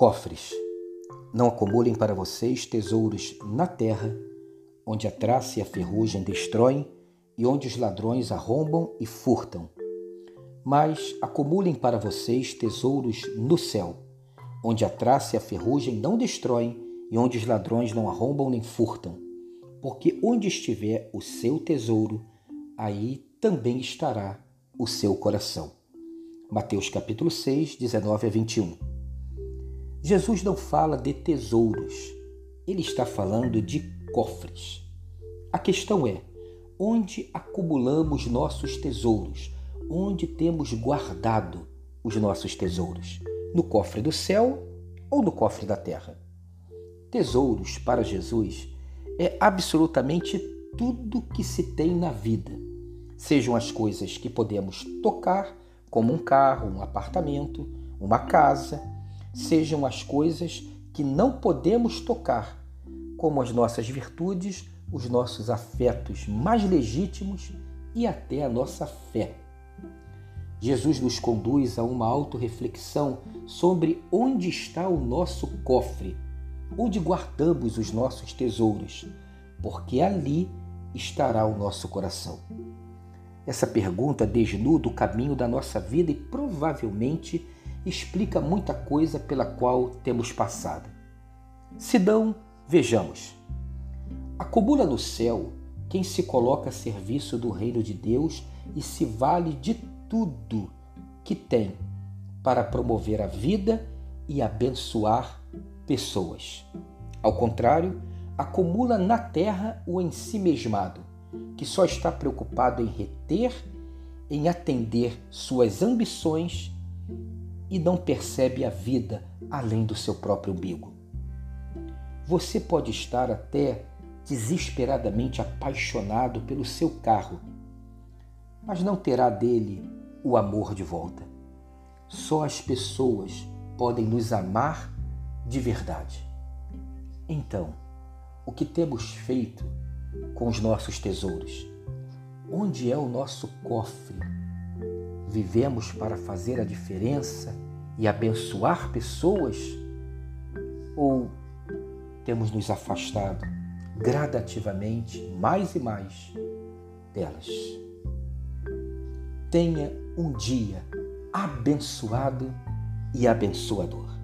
Cofres. Não acumulem para vocês tesouros na terra, onde a traça e a ferrugem destroem e onde os ladrões arrombam e furtam. Mas acumulem para vocês tesouros no céu, onde a traça e a ferrugem não destroem e onde os ladrões não arrombam nem furtam. Porque onde estiver o seu tesouro, aí também estará o seu coração. Mateus capítulo 6, 19 a 21. Jesus não fala de tesouros, ele está falando de cofres. A questão é: onde acumulamos nossos tesouros? Onde temos guardado os nossos tesouros? No cofre do céu ou no cofre da terra? Tesouros para Jesus é absolutamente tudo que se tem na vida, sejam as coisas que podemos tocar, como um carro, um apartamento, uma casa sejam as coisas que não podemos tocar, como as nossas virtudes, os nossos afetos mais legítimos e até a nossa fé. Jesus nos conduz a uma autorreflexão sobre onde está o nosso cofre, onde guardamos os nossos tesouros, porque ali estará o nosso coração. Essa pergunta desnuda o caminho da nossa vida e provavelmente explica muita coisa pela qual temos passado. Se não, vejamos. Acumula no céu quem se coloca a serviço do reino de Deus e se vale de tudo que tem para promover a vida e abençoar pessoas. Ao contrário, acumula na terra o ensimesmado, que só está preocupado em reter, em atender suas ambições e não percebe a vida além do seu próprio umbigo. Você pode estar até desesperadamente apaixonado pelo seu carro, mas não terá dele o amor de volta. Só as pessoas podem nos amar de verdade. Então, o que temos feito com os nossos tesouros? Onde é o nosso cofre? Vivemos para fazer a diferença e abençoar pessoas? Ou temos nos afastado gradativamente mais e mais delas? Tenha um dia abençoado e abençoador.